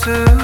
to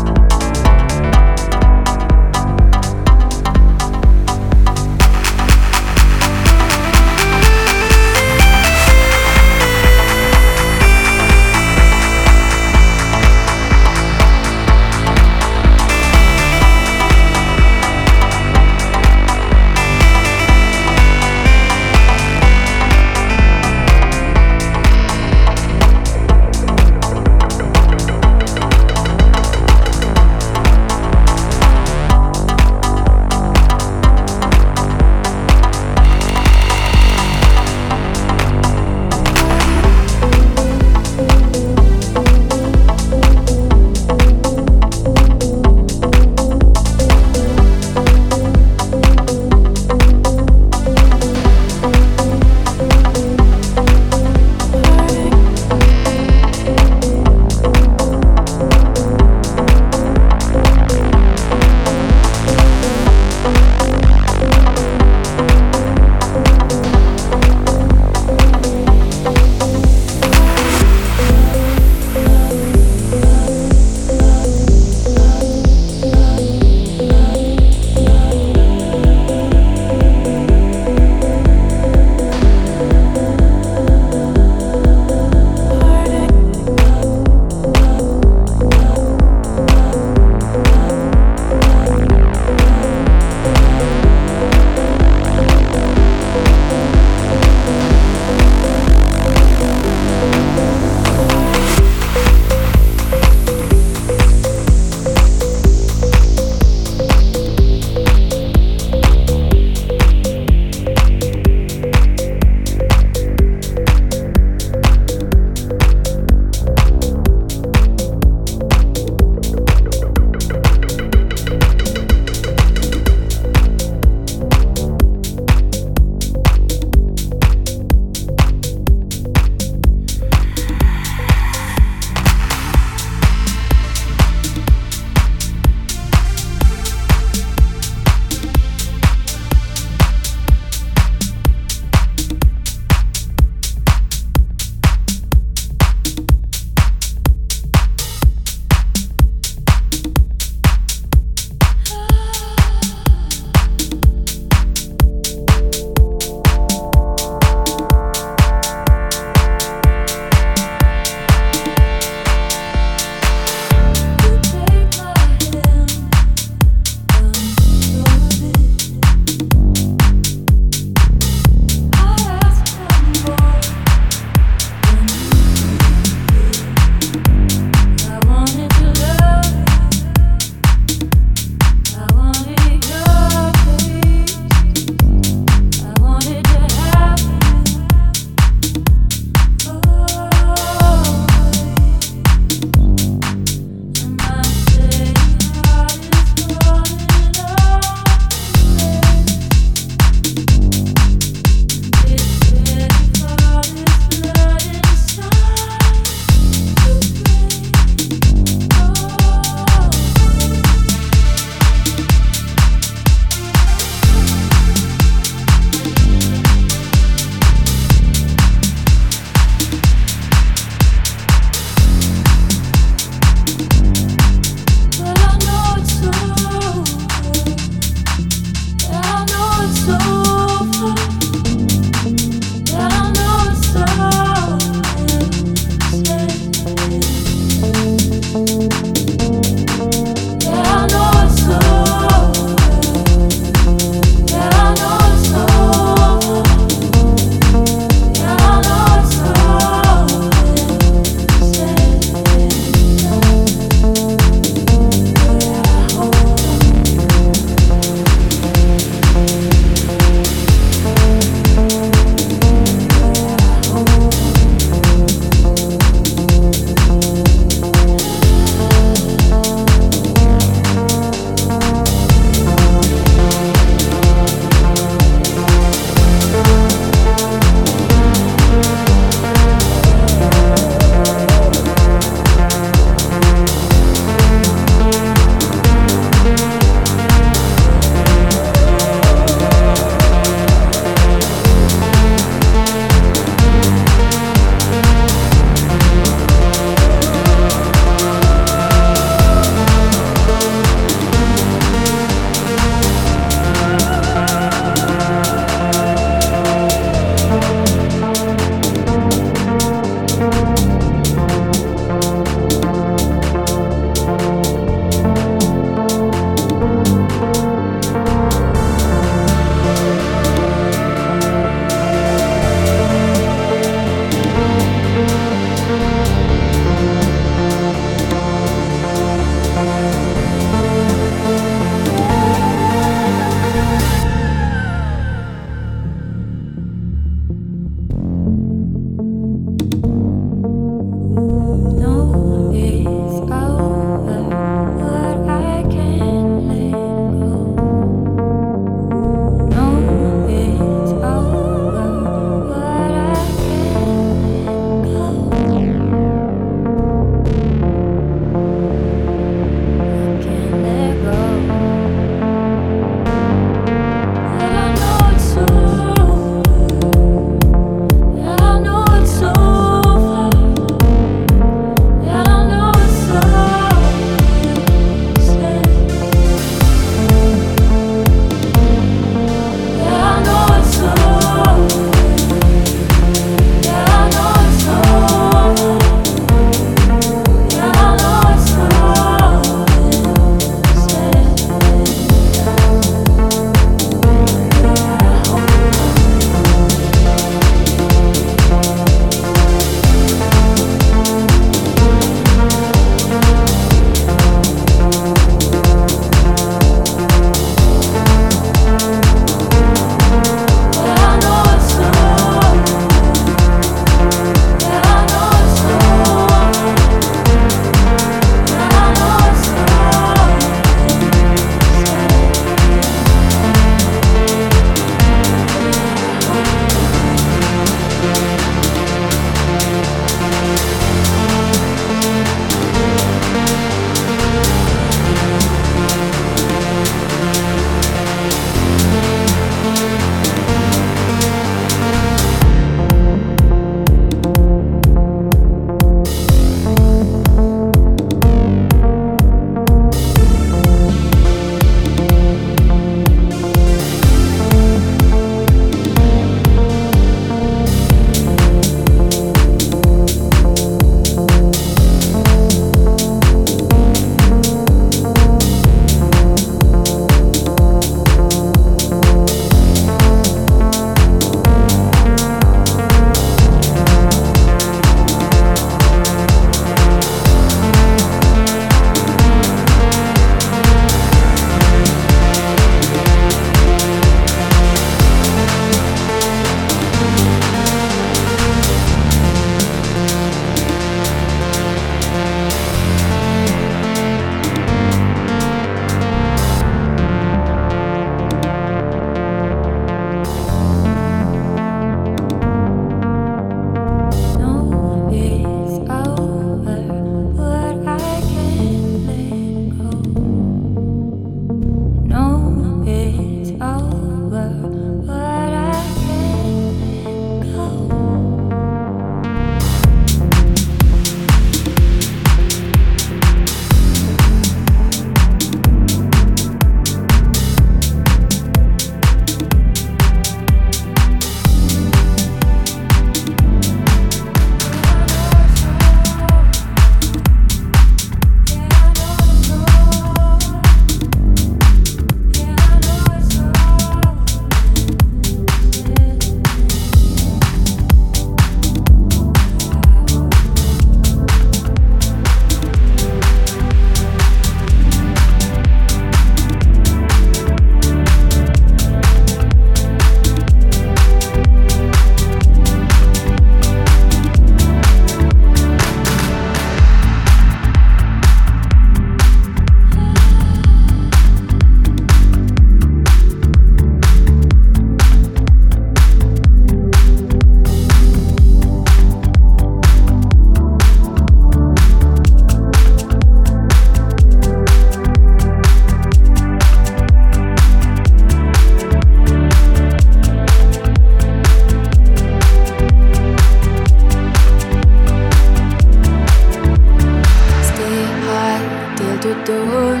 dawn,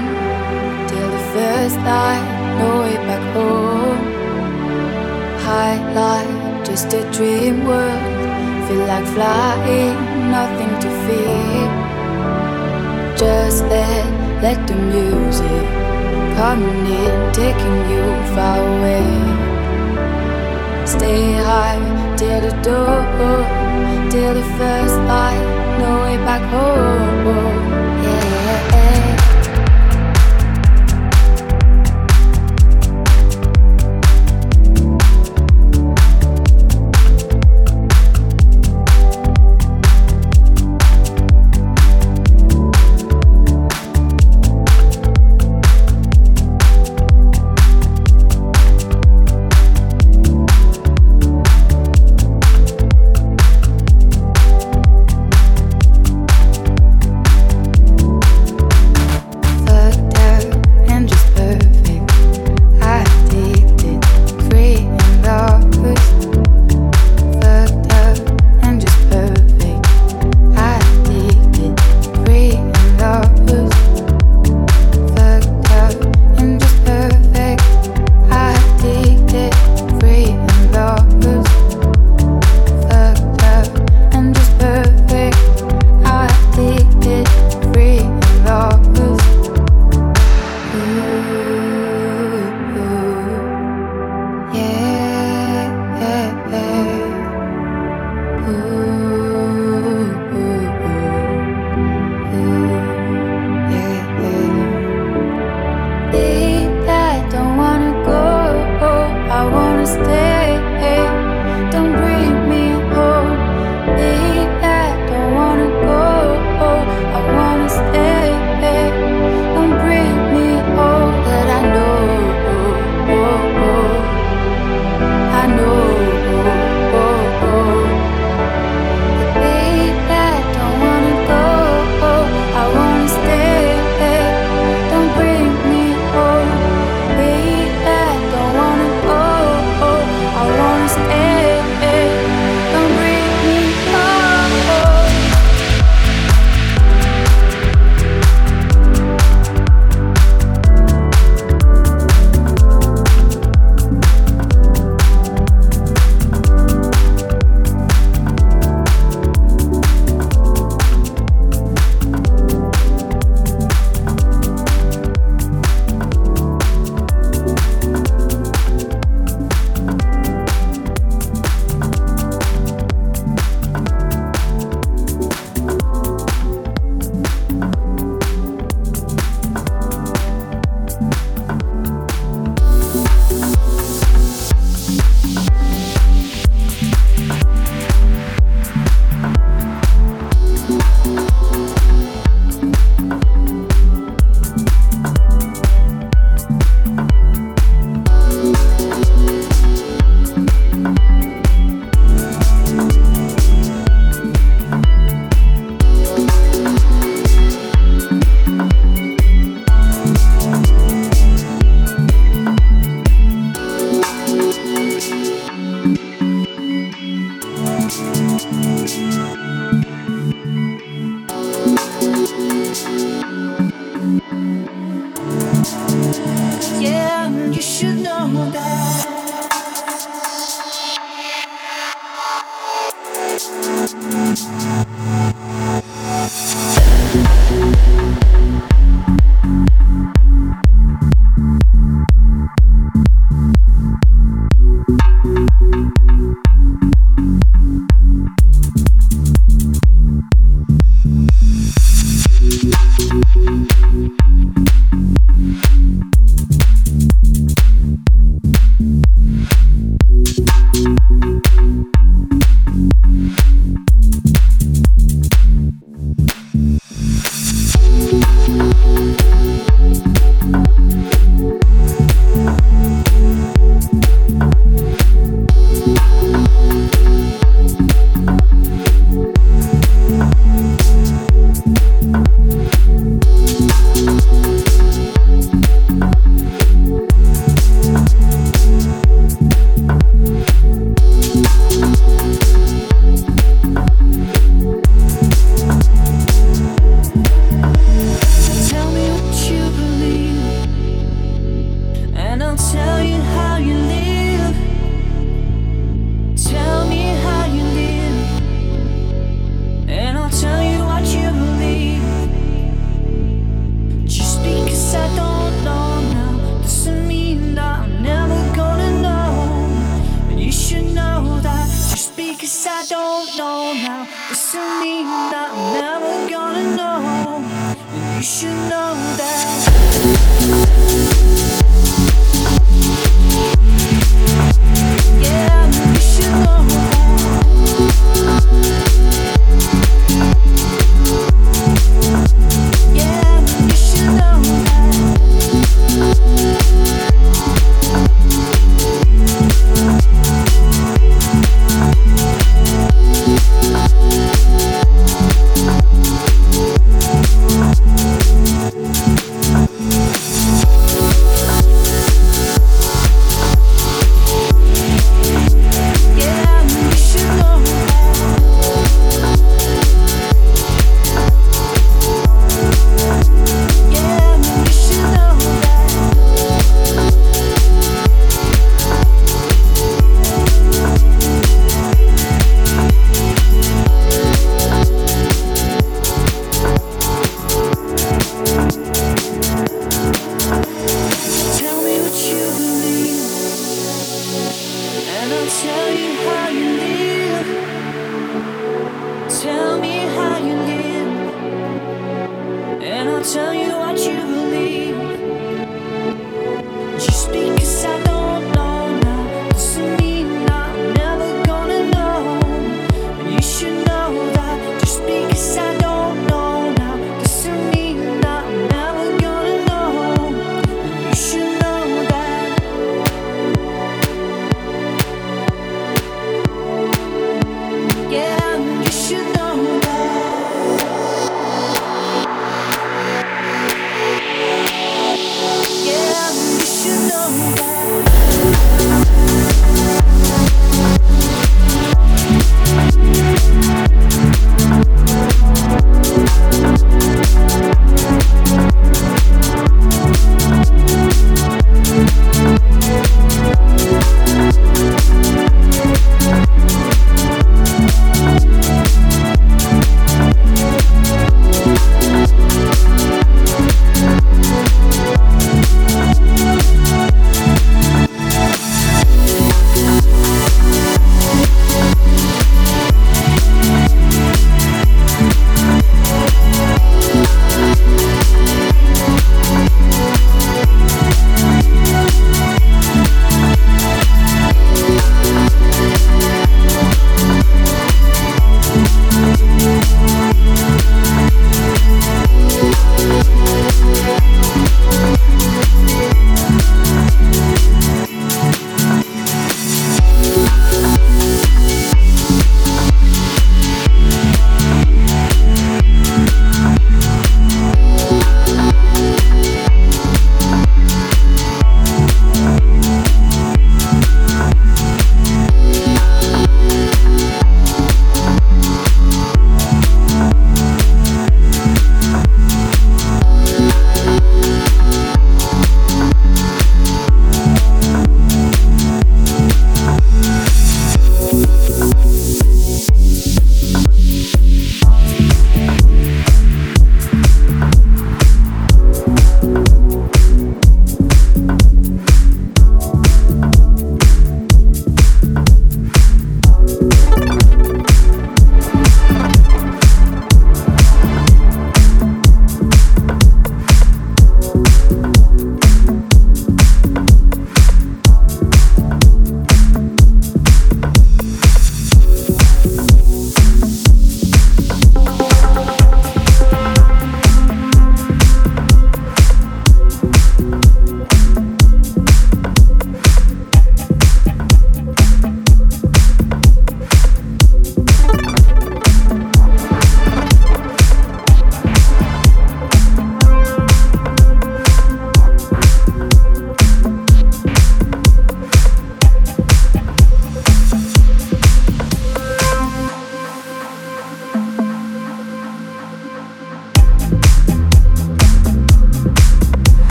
till the first light, no way back home. High life, just a dream world. Feel like flying, nothing to fear. Just let, let the music coming in, taking you far away. Stay high till the door, till the first light, no way back home.